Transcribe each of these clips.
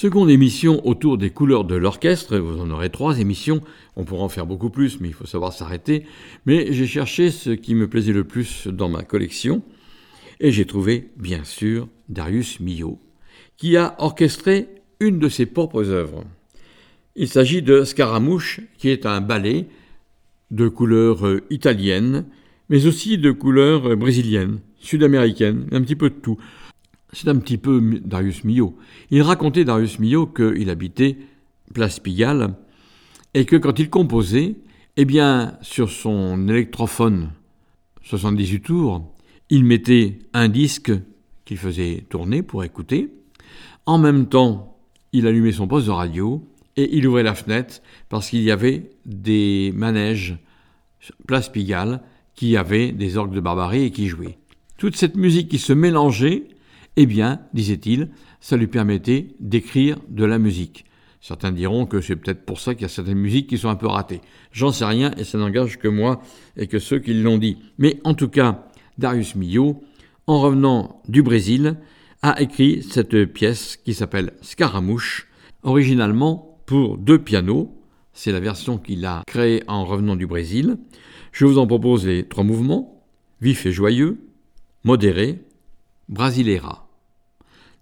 Seconde émission autour des couleurs de l'orchestre. Vous en aurez trois émissions. On pourra en faire beaucoup plus, mais il faut savoir s'arrêter. Mais j'ai cherché ce qui me plaisait le plus dans ma collection. Et j'ai trouvé, bien sûr, Darius Milhaud, qui a orchestré une de ses propres œuvres. Il s'agit de Scaramouche, qui est un ballet de couleur euh, italienne, mais aussi de couleur euh, brésilienne, sud-américaine, un petit peu de tout. C'est un petit peu Darius Milhaud. Il racontait, Darius Milhaud, qu'il habitait Place Pigalle et que quand il composait, eh bien, sur son électrophone 78 tours, il mettait un disque qu'il faisait tourner pour écouter. En même temps, il allumait son poste de radio et il ouvrait la fenêtre parce qu'il y avait des manèges Place Pigalle qui avaient des orgues de barbarie et qui jouaient. Toute cette musique qui se mélangeait eh bien, disait-il, ça lui permettait d'écrire de la musique. Certains diront que c'est peut-être pour ça qu'il y a certaines musiques qui sont un peu ratées. J'en sais rien et ça n'engage que moi et que ceux qui l'ont dit. Mais en tout cas, Darius Milhaud, en revenant du Brésil, a écrit cette pièce qui s'appelle Scaramouche, originalement pour deux pianos. C'est la version qu'il a créée en revenant du Brésil. Je vous en propose les trois mouvements, vif et joyeux, modéré, Brasileira.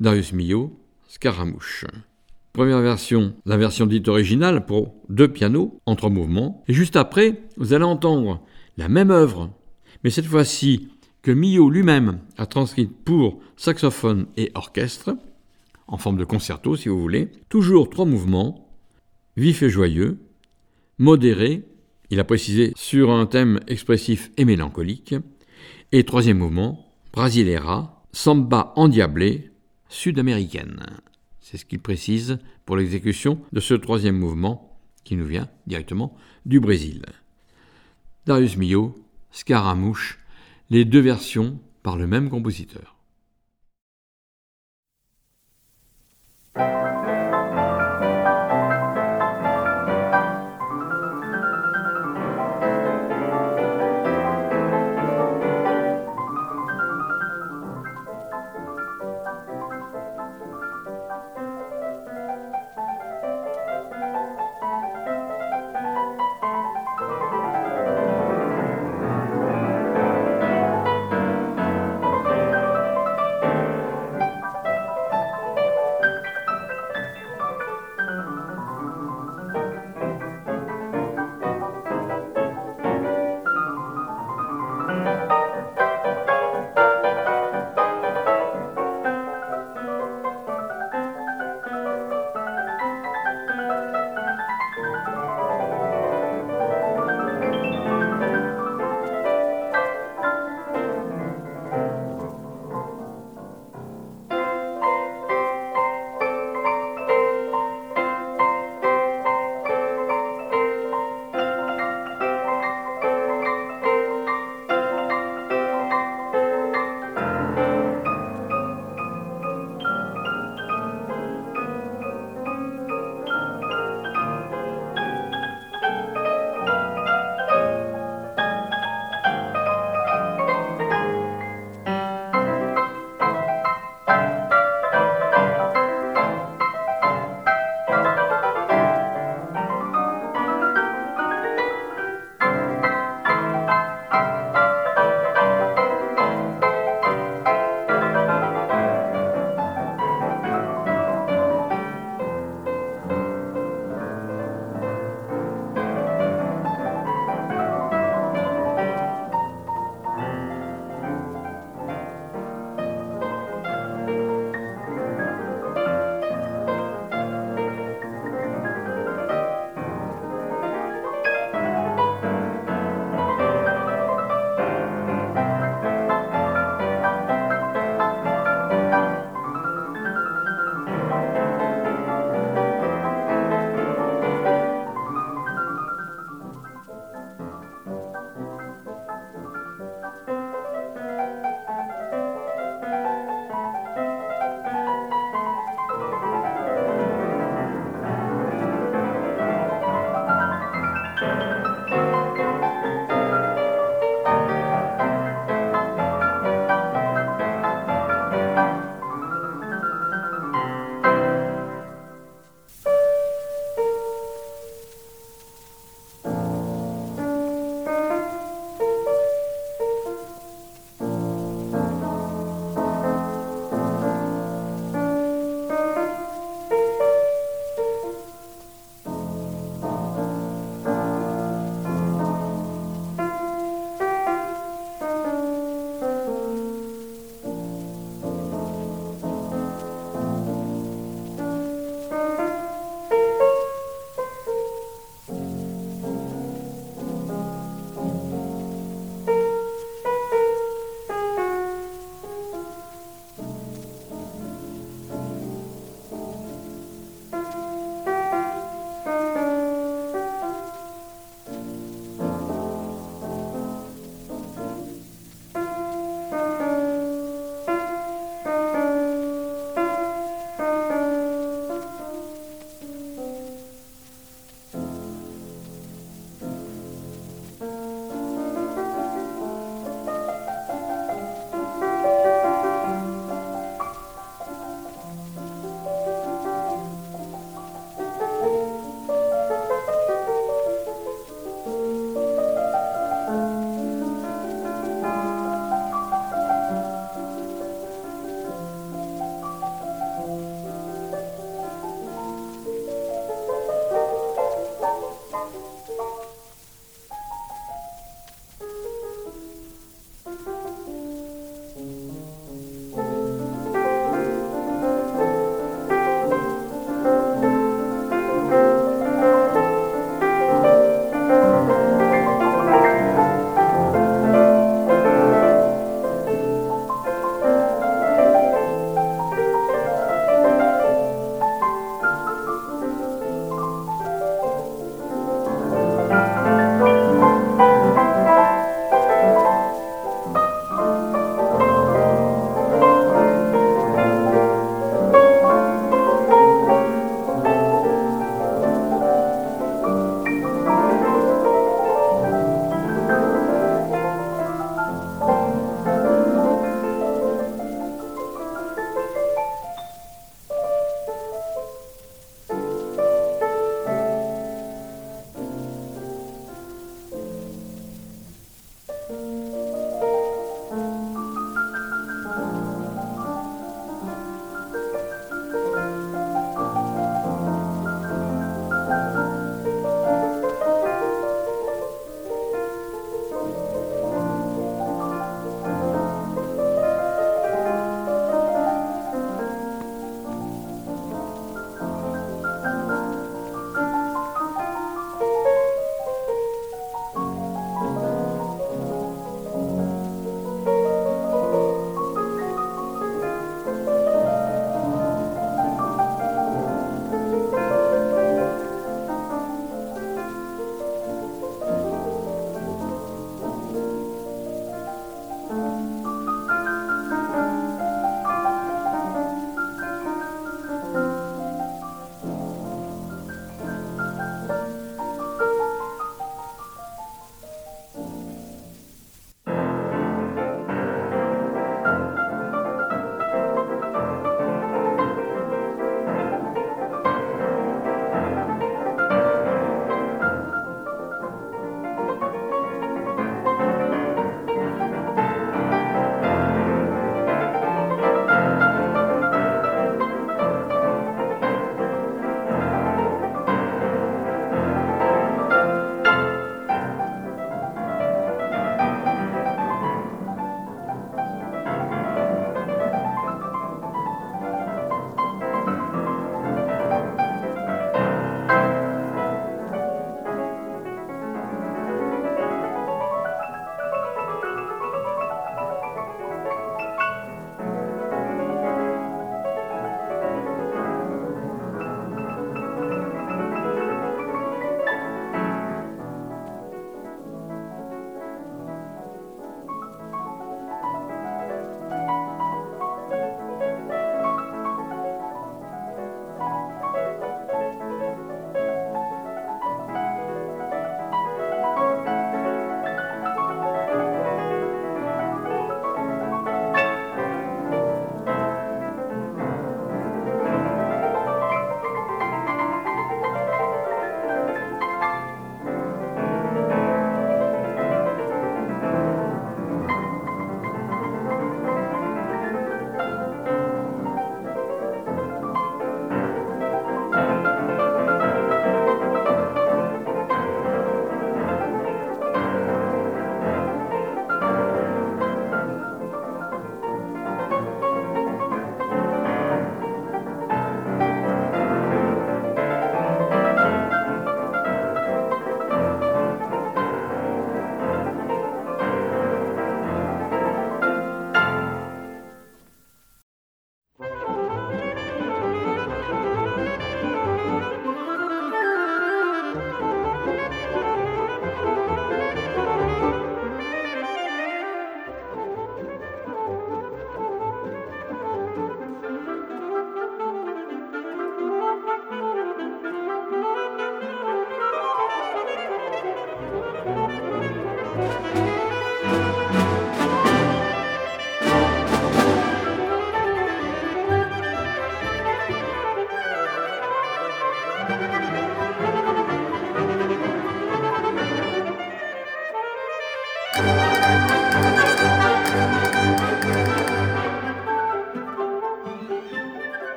Darius Milhaud, Scaramouche. Première version, la version dite originale pour deux pianos en trois mouvements. Et juste après, vous allez entendre la même œuvre, mais cette fois-ci que Milhaud lui-même a transcrite pour saxophone et orchestre, en forme de concerto si vous voulez. Toujours trois mouvements, vif et joyeux, modéré, il a précisé sur un thème expressif et mélancolique, et troisième mouvement, Brasileira, samba endiablé, sud-américaine. C'est ce qu'il précise pour l'exécution de ce troisième mouvement qui nous vient directement du Brésil. Darius Milhaud, Scaramouche, les deux versions par le même compositeur.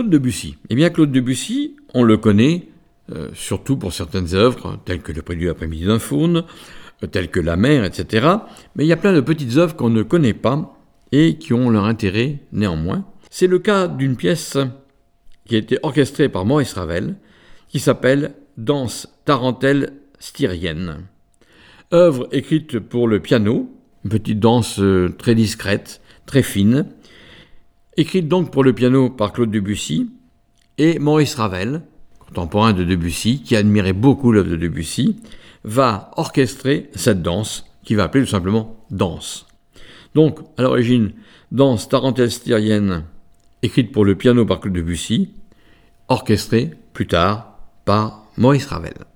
Claude Debussy. Eh bien, Claude Debussy, on le connaît euh, surtout pour certaines œuvres, telles que Le Prélude après-midi d'un faune, euh, telles que La mer, etc. Mais il y a plein de petites œuvres qu'on ne connaît pas et qui ont leur intérêt néanmoins. C'est le cas d'une pièce qui a été orchestrée par Maurice Ravel, qui s'appelle Danse tarentelle styrienne. Œuvre écrite pour le piano, une petite danse euh, très discrète, très fine, écrite donc pour le piano par Claude Debussy et Maurice Ravel, contemporain de Debussy, qui admirait beaucoup l'œuvre de Debussy, va orchestrer cette danse, qui va appeler tout simplement danse. Donc, à l'origine, danse tarentelle styrienne, écrite pour le piano par Claude Debussy, orchestrée plus tard par Maurice Ravel.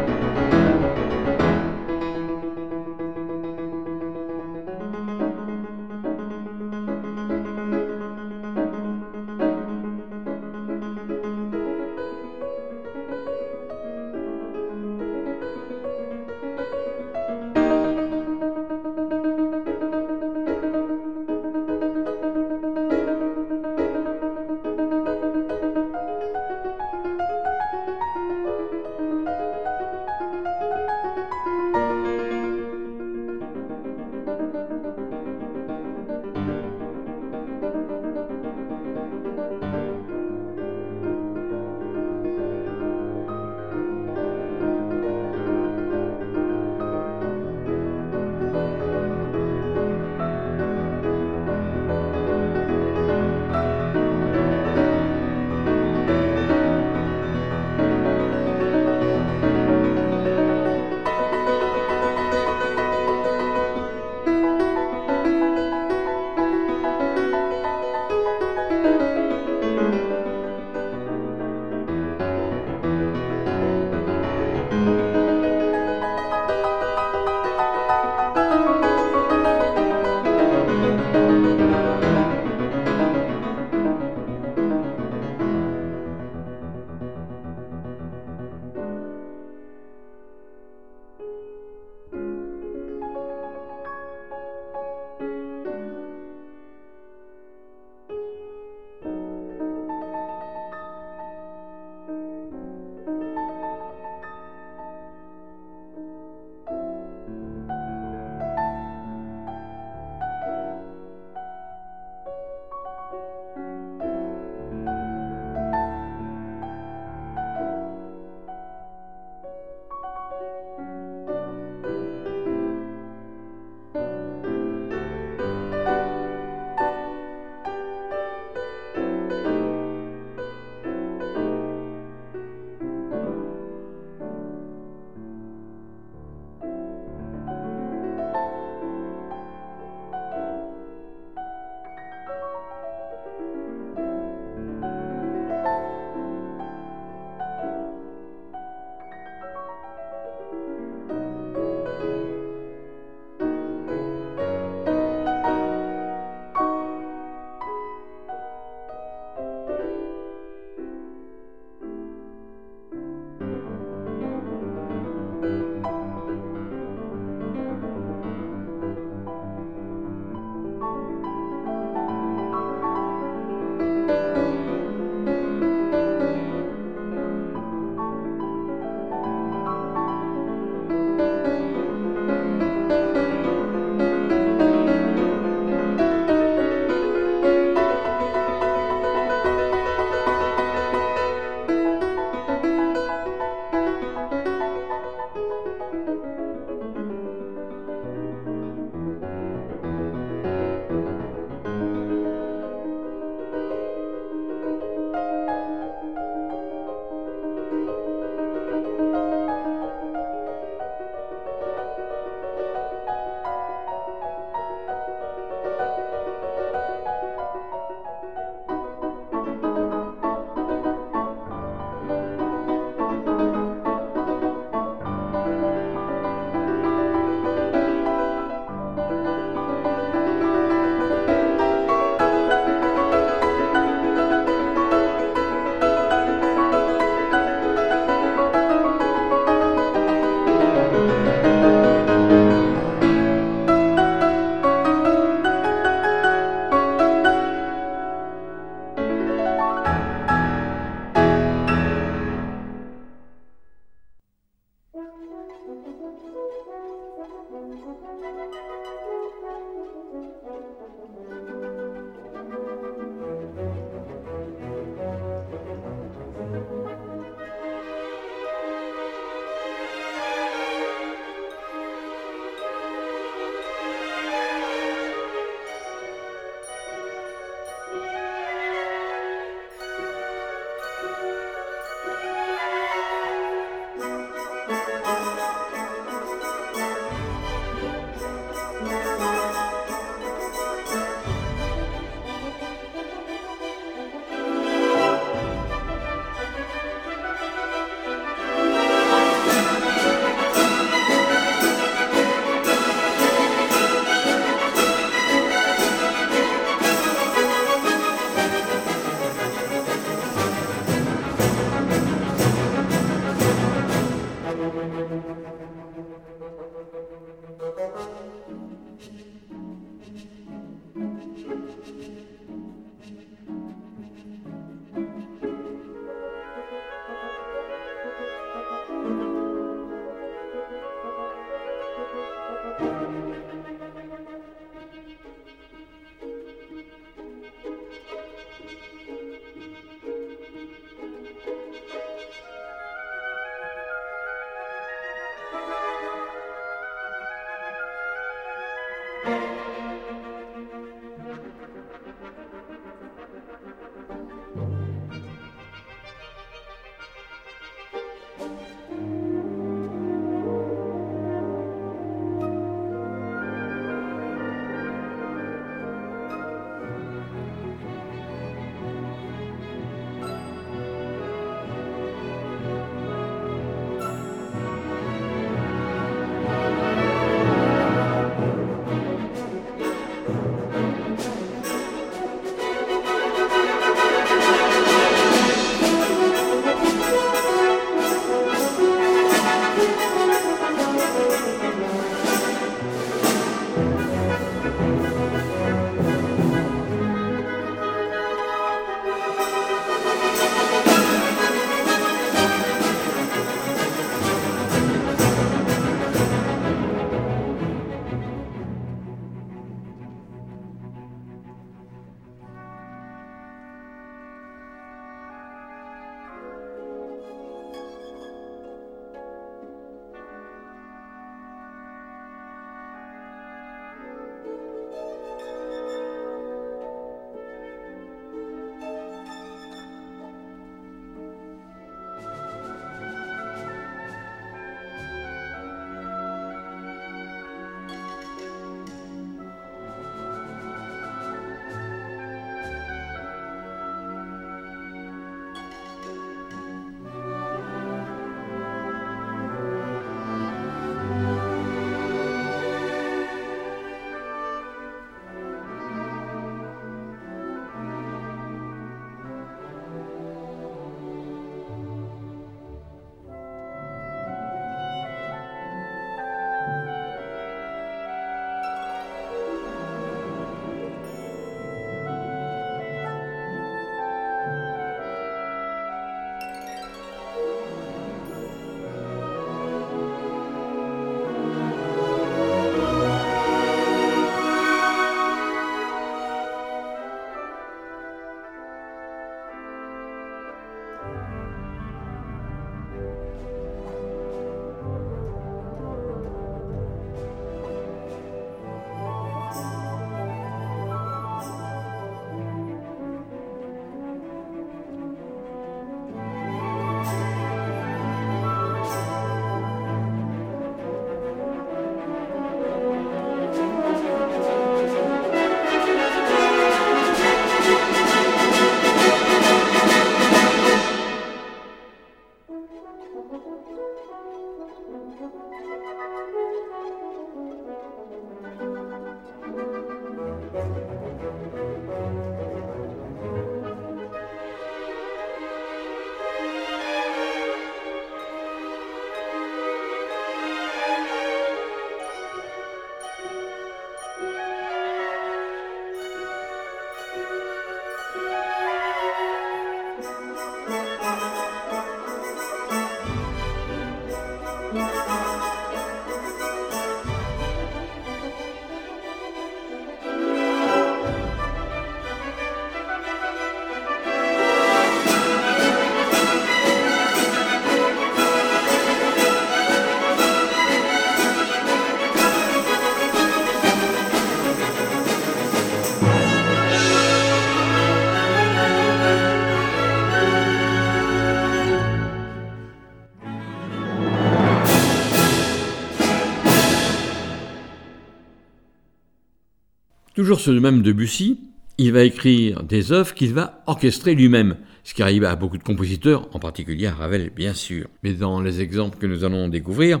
Toujours ce même Debussy, il va écrire des œuvres qu'il va orchestrer lui-même, ce qui arrive à beaucoup de compositeurs, en particulier à Ravel bien sûr. Mais dans les exemples que nous allons découvrir,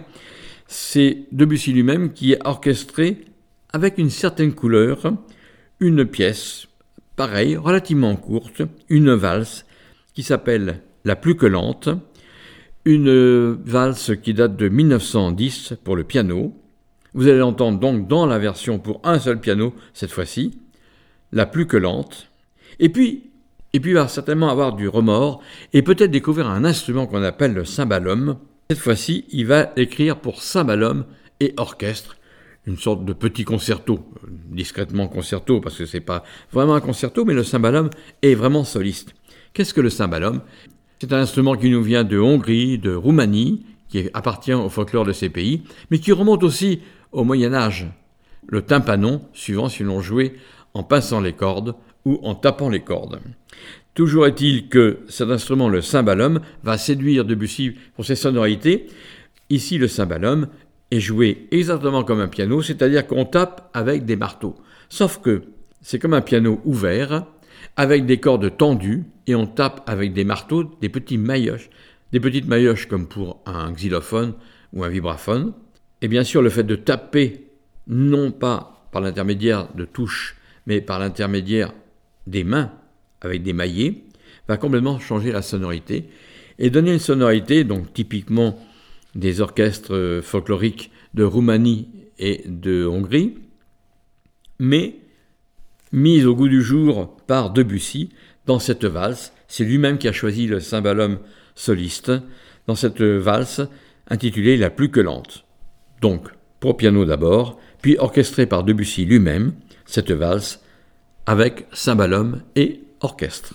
c'est Debussy lui-même qui a orchestré avec une certaine couleur une pièce, pareille, relativement courte, une valse, qui s'appelle La plus que lente, une valse qui date de 1910 pour le piano. Vous allez l'entendre donc dans la version pour un seul piano cette fois-ci, La plus que lente. Et puis, et puis il va certainement avoir du remords et peut-être découvrir un instrument qu'on appelle le cymbalum. Cette fois-ci, il va écrire pour cymbalum et orchestre une sorte de petit concerto, discrètement concerto, parce que c'est pas vraiment un concerto, mais le cymbalum est vraiment soliste. Qu'est-ce que le cymbalum? C'est un instrument qui nous vient de Hongrie, de Roumanie, qui appartient au folklore de ces pays, mais qui remonte aussi au Moyen Âge. Le tympanon, suivant si l'on jouait en pinçant les cordes ou en tapant les cordes. Toujours est-il que cet instrument, le cymbalum, va séduire Debussy pour ses sonorités. Ici, le cymbalum est joué exactement comme un piano, c'est-à-dire qu'on tape avec des marteaux. Sauf que c'est comme un piano ouvert, avec des cordes tendues, et on tape avec des marteaux, des petits maillotches, des petites maillotches comme pour un xylophone ou un vibraphone. Et bien sûr, le fait de taper, non pas par l'intermédiaire de touches, mais par l'intermédiaire des mains, avec des maillets, va complètement changer la sonorité et donner une sonorité, donc typiquement des orchestres folkloriques de Roumanie et de Hongrie, mais mise au goût du jour par Debussy dans cette valse. C'est lui-même qui a choisi le cymbalum soliste dans cette valse intitulée La plus que lente. Donc, pour piano d'abord, puis orchestrée par Debussy lui-même, cette valse avec cymbalum et orchestre.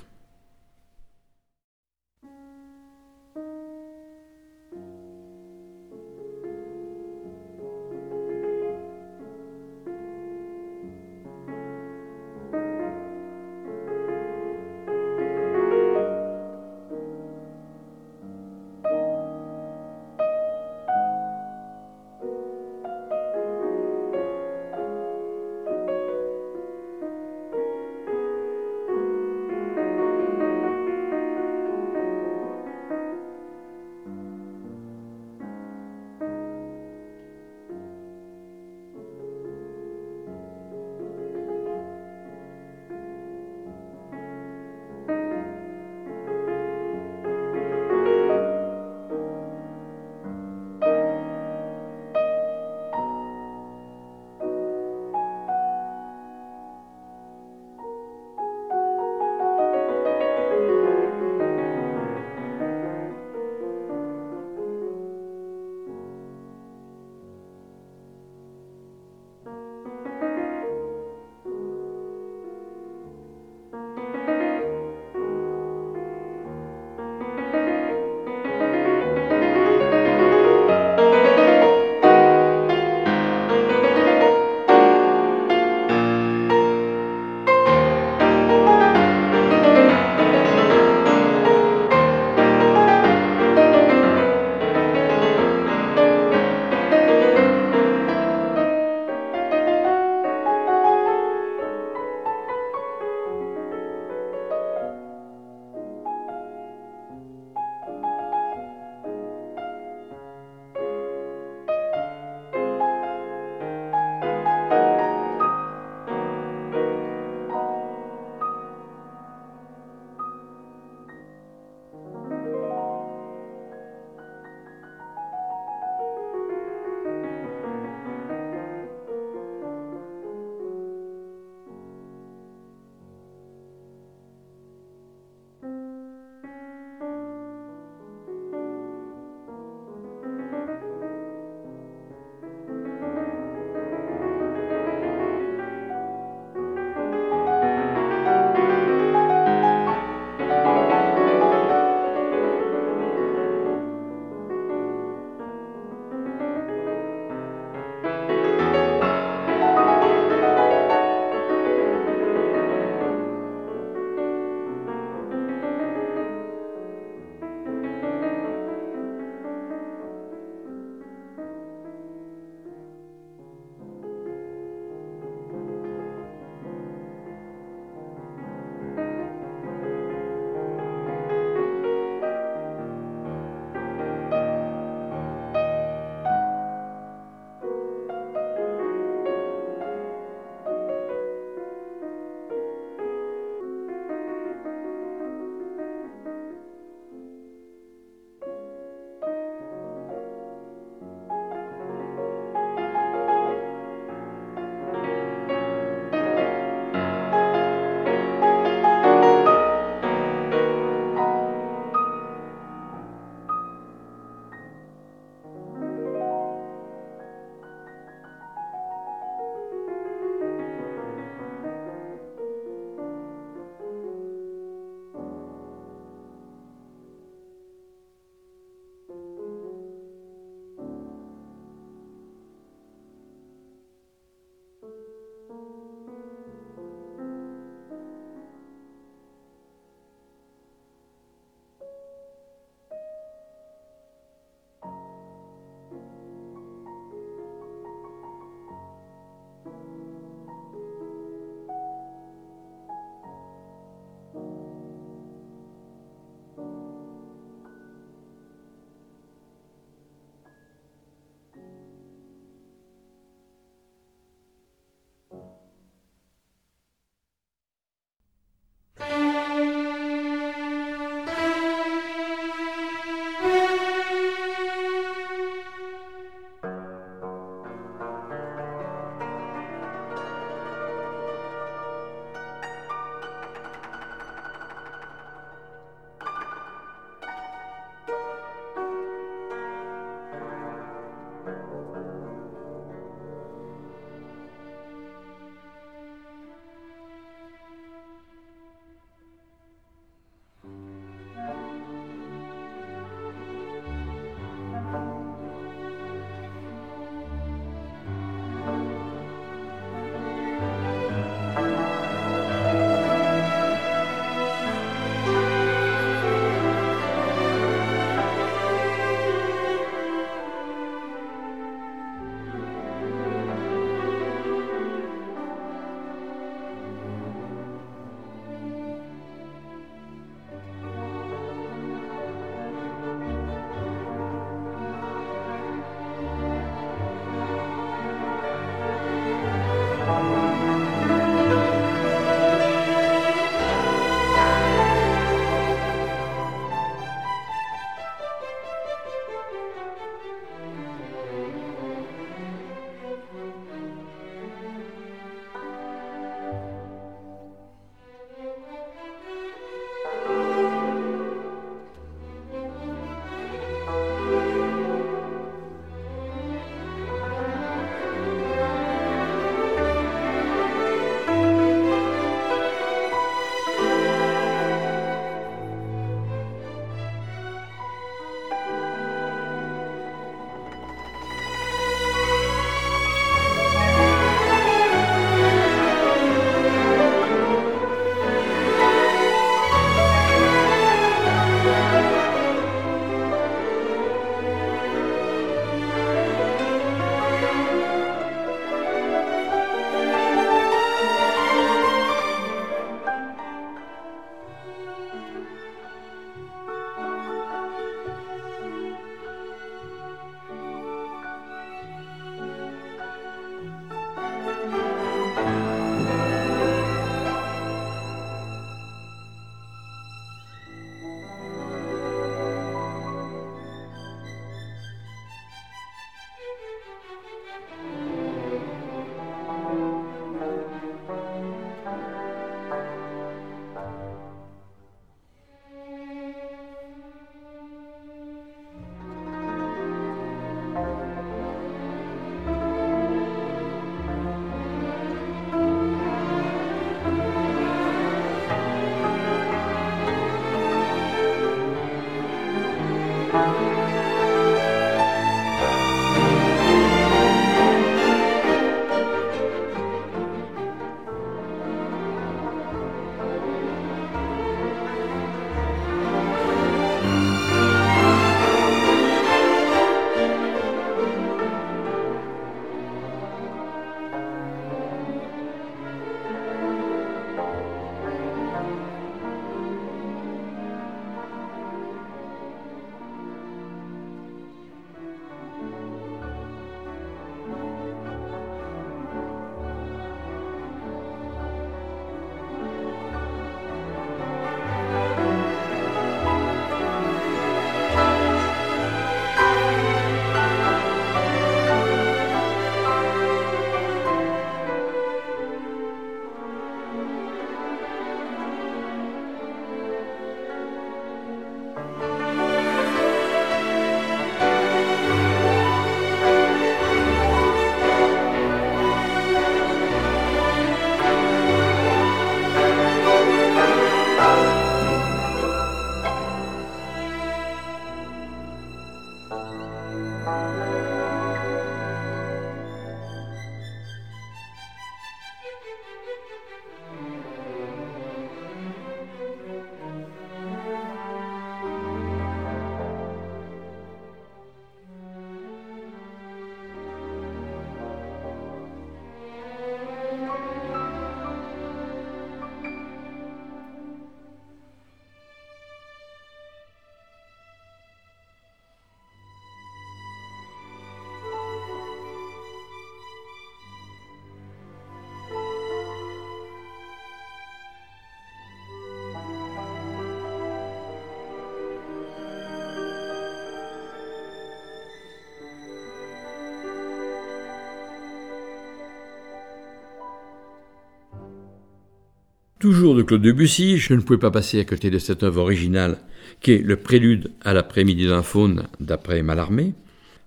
Toujours de Claude Debussy, je ne pouvais pas passer à côté de cette œuvre originale qui est le prélude à l'après-midi d'un faune d'après Mallarmé.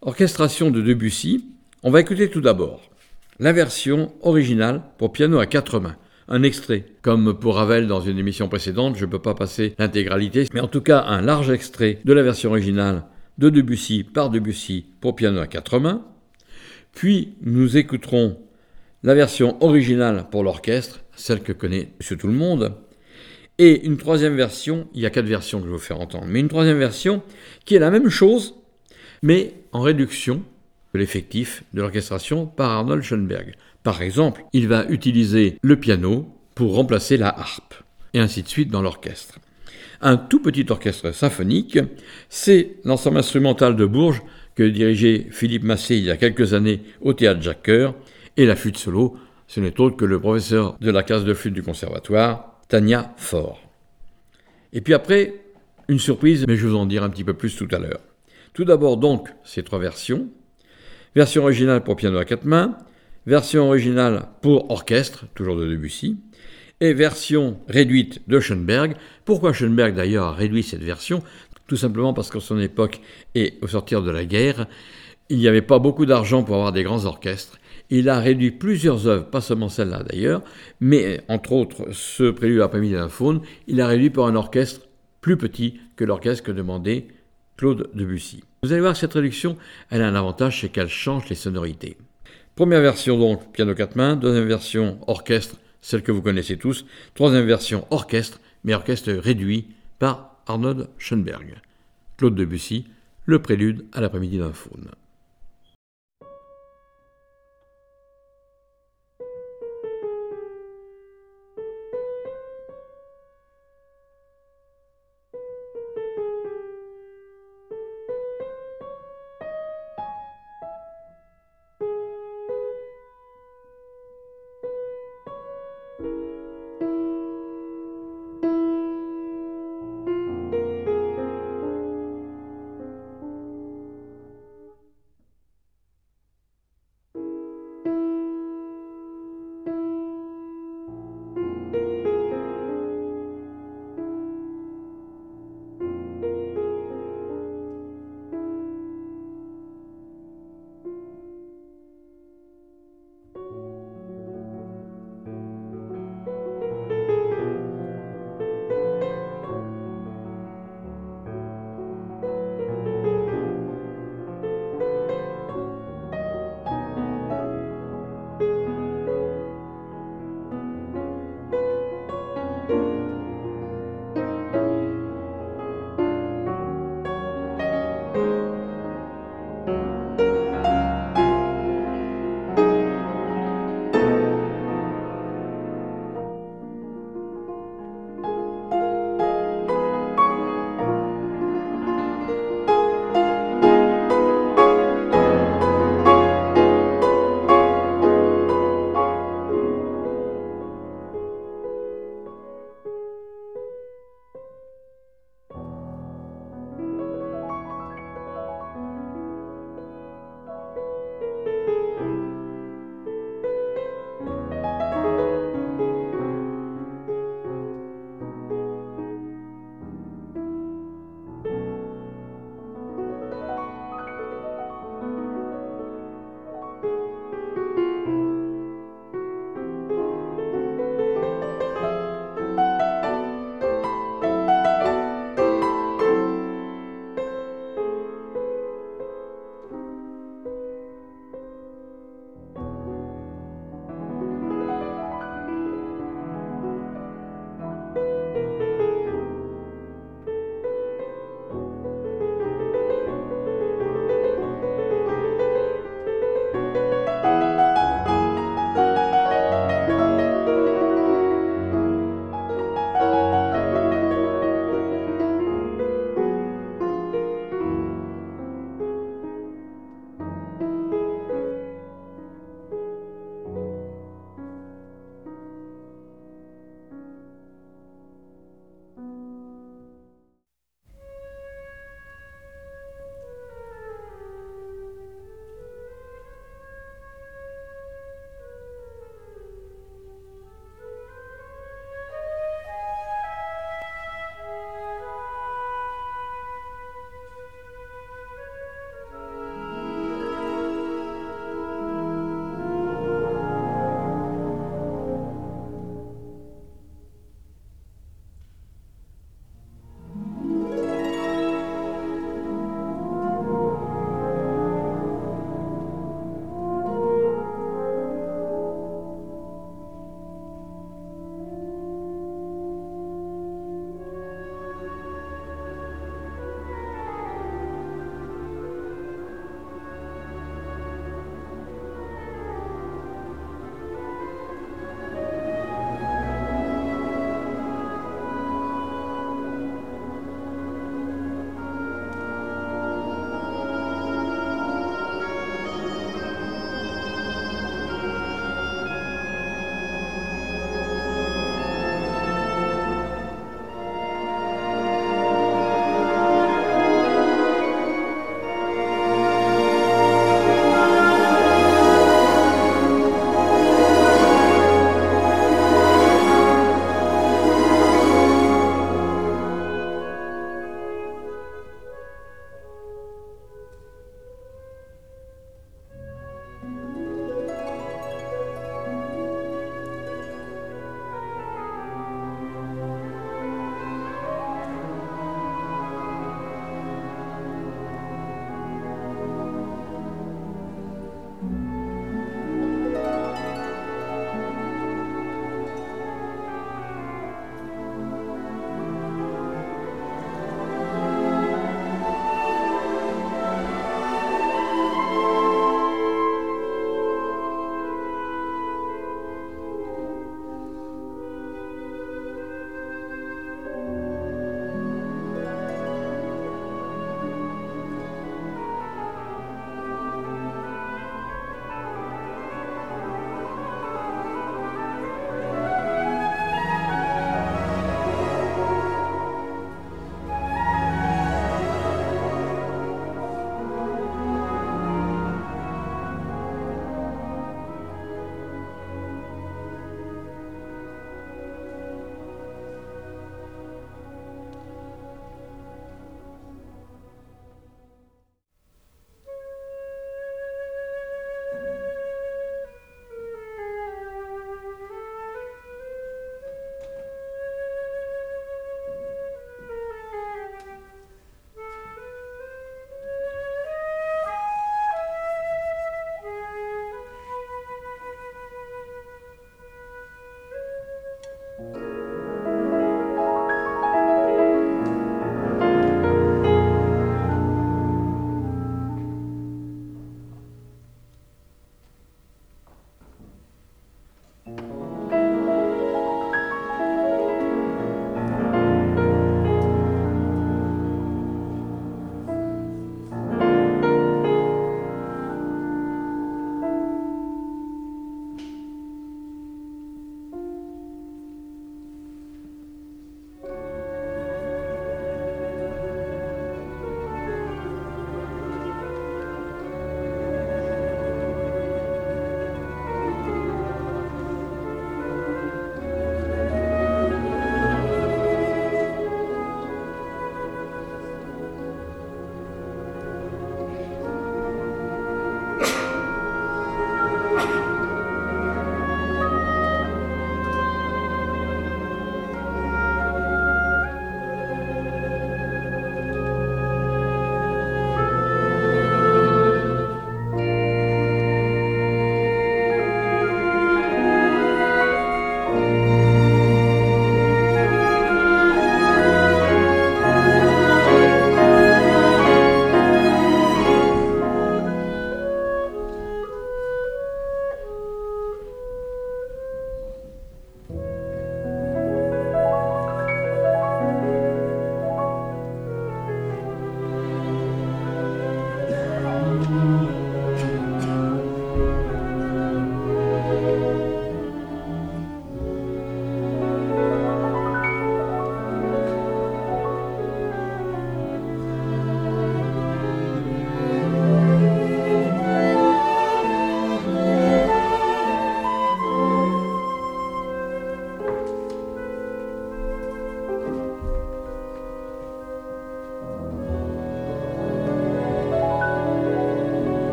Orchestration de Debussy, on va écouter tout d'abord la version originale pour piano à quatre mains. Un extrait, comme pour Ravel dans une émission précédente, je ne peux pas passer l'intégralité, mais en tout cas un large extrait de la version originale de Debussy par Debussy pour piano à quatre mains. Puis nous écouterons la version originale pour l'orchestre, celle que connaît Monsieur Tout le Monde, et une troisième version, il y a quatre versions que je vais vous faire entendre, mais une troisième version qui est la même chose, mais en réduction de l'effectif de l'orchestration par Arnold Schoenberg. Par exemple, il va utiliser le piano pour remplacer la harpe, et ainsi de suite dans l'orchestre. Un tout petit orchestre symphonique, c'est l'ensemble instrumental de Bourges que dirigeait Philippe Massé il y a quelques années au théâtre Jacques Coeur, et la flûte solo, ce n'est autre que le professeur de la classe de flûte du conservatoire, Tania Faure. Et puis après, une surprise, mais je vous en dire un petit peu plus tout à l'heure. Tout d'abord donc ces trois versions. Version originale pour piano à quatre mains, version originale pour orchestre, toujours de Debussy, et version réduite de Schoenberg. Pourquoi Schoenberg d'ailleurs a réduit cette version? Tout simplement parce qu'en son époque et au sortir de la guerre, il n'y avait pas beaucoup d'argent pour avoir des grands orchestres il a réduit plusieurs œuvres, pas seulement celle-là d'ailleurs, mais entre autres ce prélude après-midi d'un faune, il a réduit pour un orchestre plus petit que l'orchestre que demandait Claude Debussy. Vous allez voir cette réduction, elle a un avantage, c'est qu'elle change les sonorités. Première version donc, piano quatre mains, deuxième version orchestre, celle que vous connaissez tous, troisième version orchestre, mais orchestre réduit par Arnold Schoenberg. Claude Debussy, le prélude à l'après-midi d'un faune.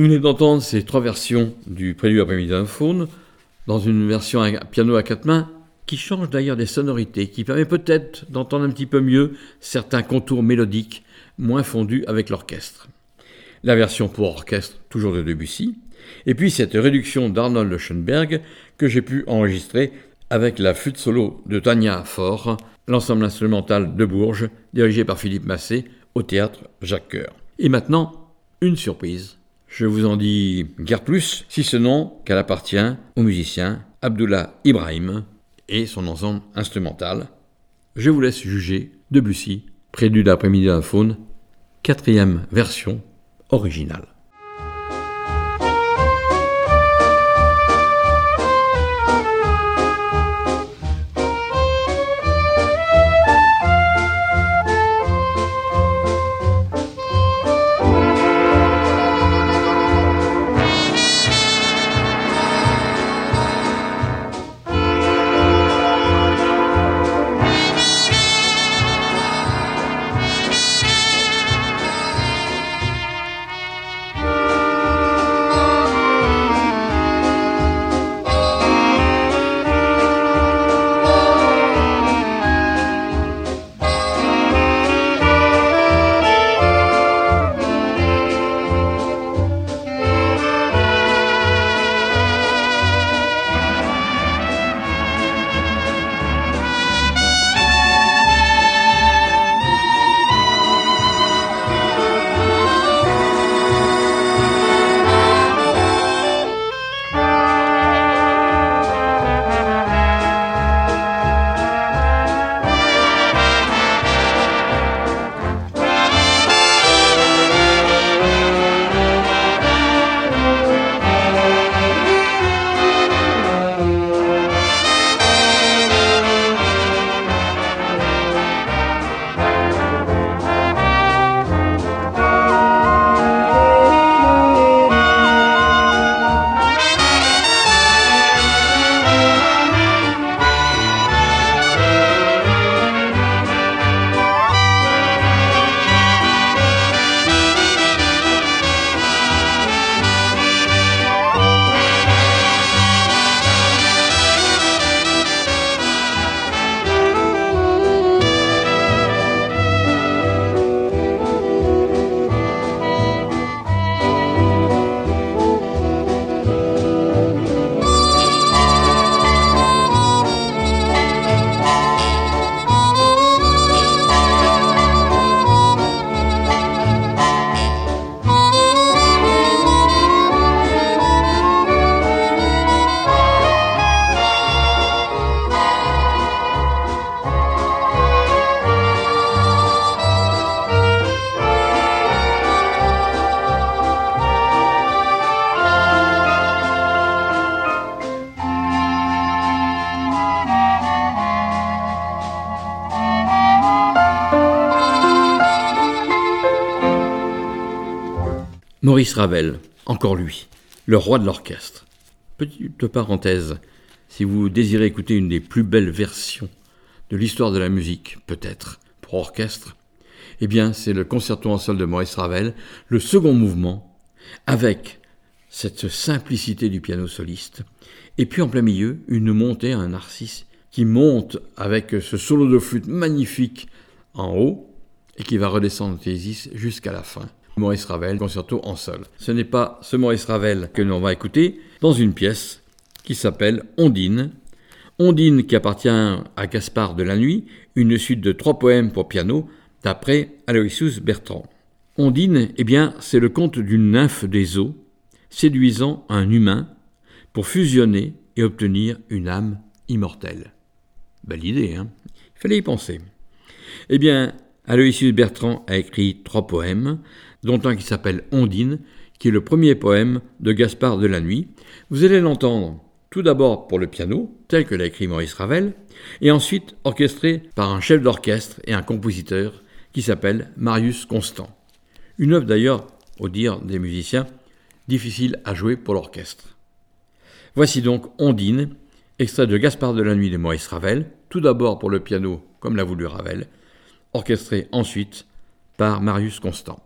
Vous venez d'entendre ces trois versions du Prélude après-midi d'un faune, dans une version à piano à quatre mains, qui change d'ailleurs des sonorités, qui permet peut-être d'entendre un petit peu mieux certains contours mélodiques moins fondus avec l'orchestre. La version pour orchestre, toujours de Debussy, et puis cette réduction d'Arnold Schoenberg que j'ai pu enregistrer avec la flûte solo de Tania Faure, l'ensemble instrumental de Bourges, dirigé par Philippe Massé, au théâtre Jacques Coeur. Et maintenant, une surprise. Je vous en dis guère plus, si ce nom qu'elle appartient au musicien Abdullah Ibrahim et son ensemble instrumental. Je vous laisse juger Debussy, prélude d'après-midi d'un faune, quatrième version originale. Maurice Ravel, encore lui, le roi de l'orchestre. Petite parenthèse, si vous désirez écouter une des plus belles versions de l'histoire de la musique, peut-être, pour orchestre, eh bien c'est le concerto en sol de Maurice Ravel, le second mouvement, avec cette simplicité du piano soliste, et puis en plein milieu, une montée, un narcisse, qui monte avec ce solo de flûte magnifique en haut, et qui va redescendre Thésis jusqu'à la fin. Maurice Ravel, concerto en sol. Ce n'est pas ce Maurice Ravel que l'on va écouter dans une pièce qui s'appelle Ondine. Ondine qui appartient à Gaspard de la Nuit, une suite de trois poèmes pour piano d'après Aloysius Bertrand. Ondine, eh bien, c'est le conte d'une nymphe des eaux séduisant un humain pour fusionner et obtenir une âme immortelle. Belle idée, hein? Il fallait y penser. Eh bien, Aloysius Bertrand a écrit trois poèmes dont un qui s'appelle Ondine, qui est le premier poème de Gaspard de la Nuit. Vous allez l'entendre tout d'abord pour le piano, tel que l'a écrit Maurice Ravel, et ensuite orchestré par un chef d'orchestre et un compositeur qui s'appelle Marius Constant. Une œuvre d'ailleurs, au dire des musiciens, difficile à jouer pour l'orchestre. Voici donc Ondine, extrait de Gaspard de la Nuit de Maurice Ravel, tout d'abord pour le piano comme l'a voulu Ravel, orchestré ensuite par Marius Constant.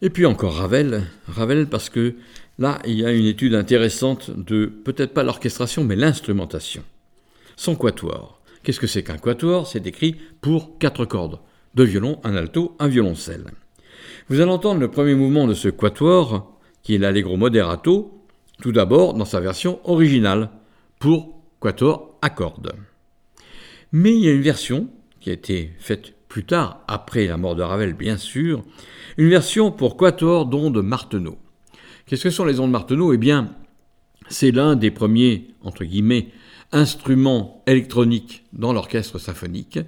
Et puis encore Ravel, Ravel parce que là, il y a une étude intéressante de peut-être pas l'orchestration, mais l'instrumentation. Son quatuor. Qu'est-ce que c'est qu'un quatuor? C'est écrit pour quatre cordes, deux violons, un alto, un violoncelle. Vous allez entendre le premier mouvement de ce quatuor, qui est l'allegro moderato, tout d'abord dans sa version originale, pour quatuor à cordes. Mais il y a une version qui a été faite plus tard, après la mort de Ravel bien sûr, une version pour quatuor d'ondes Marteneau. Qu'est-ce que sont les ondes Marteneau Eh bien, c'est l'un des premiers, entre guillemets, instruments électroniques dans l'orchestre symphonique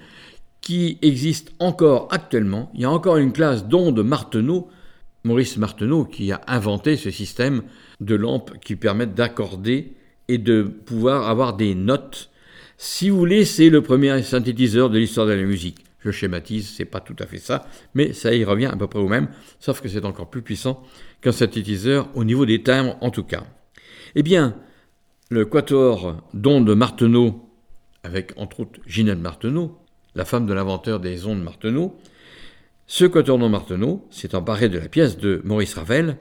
qui existe encore actuellement. Il y a encore une classe d'ondes Marteneau, Maurice Marteneau, qui a inventé ce système de lampes qui permettent d'accorder et de pouvoir avoir des notes. Si vous voulez, c'est le premier synthétiseur de l'histoire de la musique. Je schématise, c'est pas tout à fait ça, mais ça y revient à peu près au même, sauf que c'est encore plus puissant qu'un synthétiseur au niveau des timbres en tout cas. Eh bien, le quatuor d'ondes Marteneau, avec entre autres Ginette Marteneau, la femme de l'inventeur des ondes Marteneau, ce quatuor d'ondes Marteneau s'est emparé de la pièce de Maurice Ravel,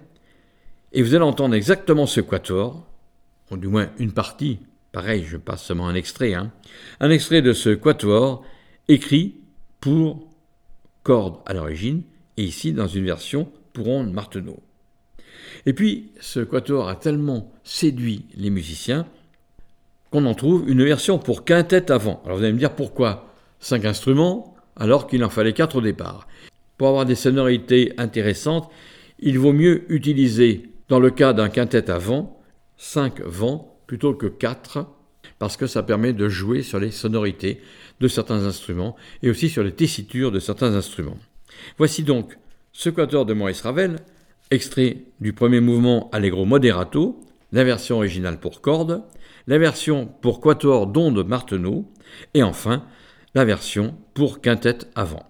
et vous allez entendre exactement ce quatuor, ou du moins une partie, pareil, je passe seulement un extrait, hein, un extrait de ce quatuor écrit pour cordes à l'origine, et ici dans une version pour ondes Marteneau. Et puis, ce quatuor a tellement séduit les musiciens qu'on en trouve une version pour quintette avant. Alors vous allez me dire pourquoi cinq instruments alors qu'il en fallait quatre au départ. Pour avoir des sonorités intéressantes, il vaut mieux utiliser, dans le cas d'un quintette avant, cinq vents plutôt que quatre, parce que ça permet de jouer sur les sonorités de certains instruments et aussi sur les tessitures de certains instruments. Voici donc ce quatuor de Maurice Ravel, extrait du premier mouvement Allegro moderato, la version originale pour cordes, la version pour quatuor d'onde Marteneau, et enfin la version pour quintette avant.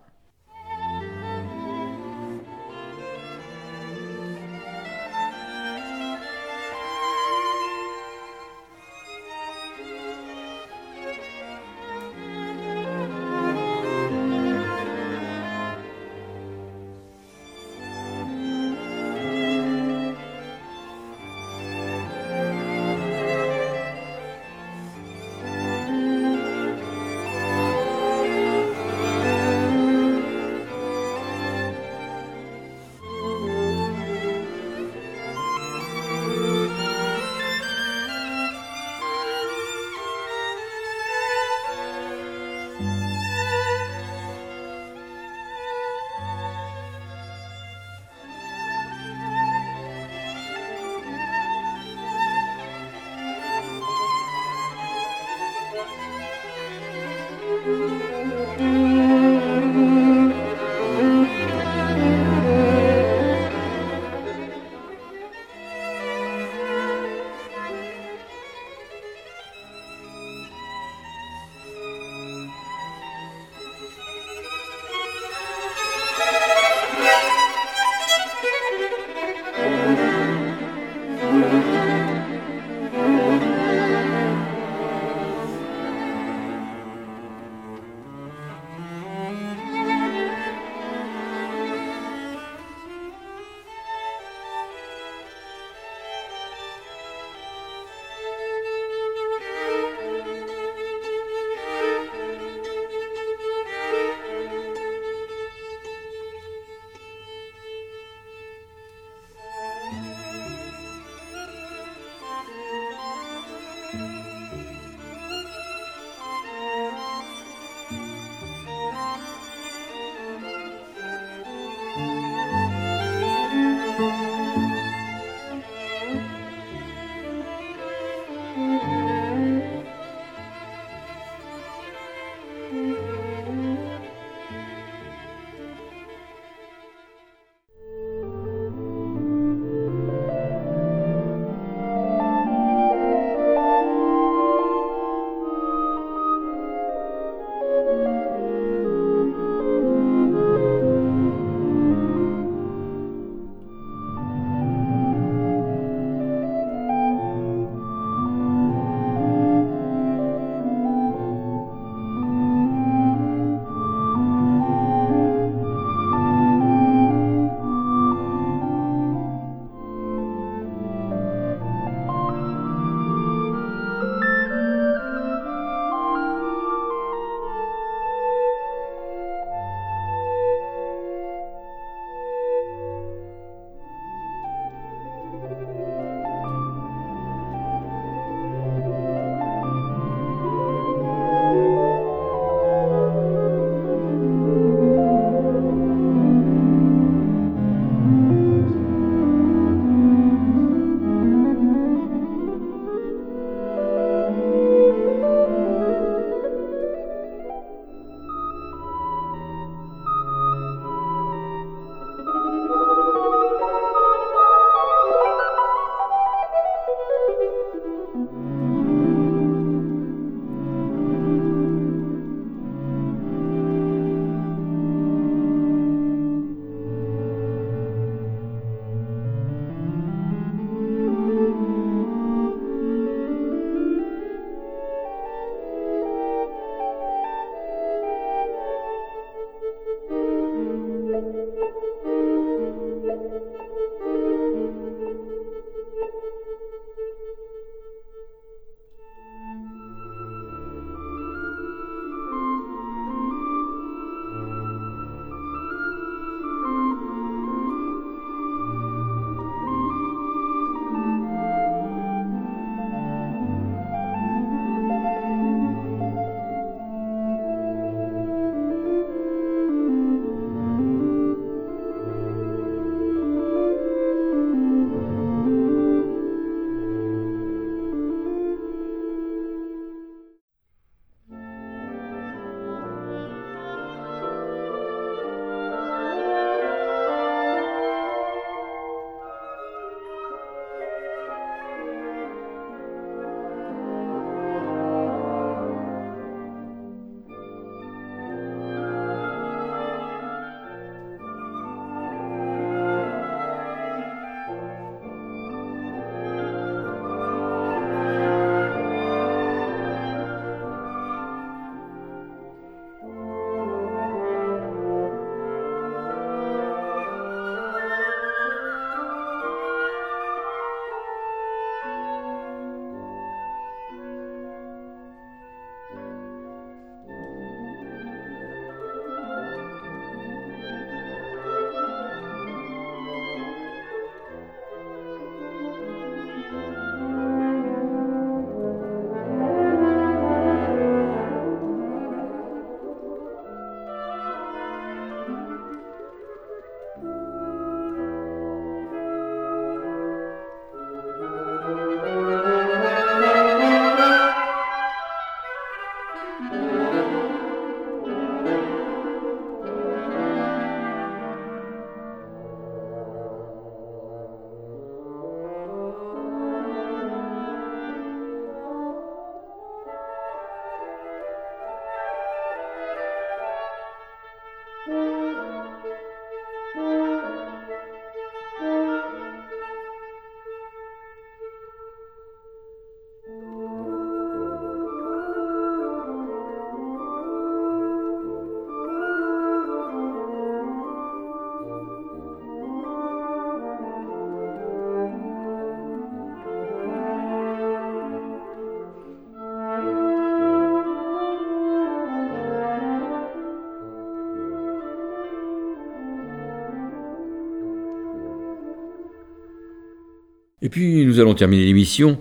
Et puis nous allons terminer l'émission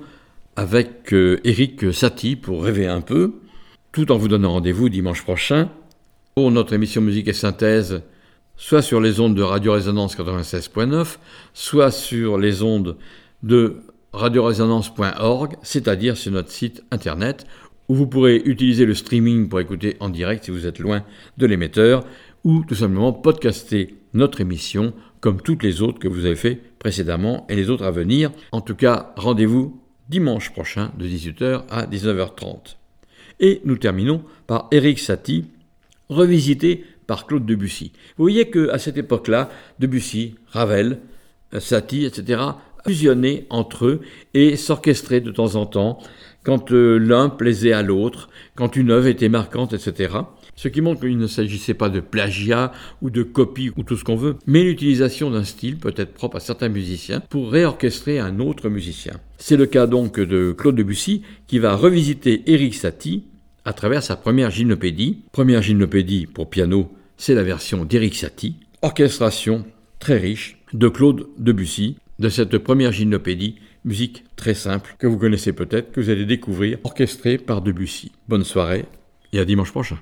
avec euh, Eric Satie pour rêver un peu, tout en vous donnant rendez-vous dimanche prochain pour notre émission Musique et Synthèse, soit sur les ondes de Radio Résonance 96.9, soit sur les ondes de radioresonance.org, c'est-à-dire sur notre site internet, où vous pourrez utiliser le streaming pour écouter en direct si vous êtes loin de l'émetteur, ou tout simplement podcaster notre émission comme toutes les autres que vous avez fait précédemment et les autres à venir. En tout cas, rendez-vous dimanche prochain de 18h à 19h30. Et nous terminons par Eric Satie, revisité par Claude Debussy. Vous voyez qu'à cette époque-là, Debussy, Ravel, Satie, etc., fusionnaient entre eux et s'orchestraient de temps en temps quand euh, l'un plaisait à l'autre, quand une œuvre était marquante, etc ce qui montre qu'il ne s'agissait pas de plagiat ou de copie ou tout ce qu'on veut, mais l'utilisation d'un style peut être propre à certains musiciens pour réorchestrer un autre musicien. C'est le cas donc de Claude Debussy qui va revisiter Eric Satie à travers sa première gymnopédie. Première gymnopédie pour piano, c'est la version d'Eric Satie. Orchestration très riche de Claude Debussy de cette première gymnopédie, musique très simple que vous connaissez peut-être, que vous allez découvrir, orchestrée par Debussy. Bonne soirée et à dimanche prochain.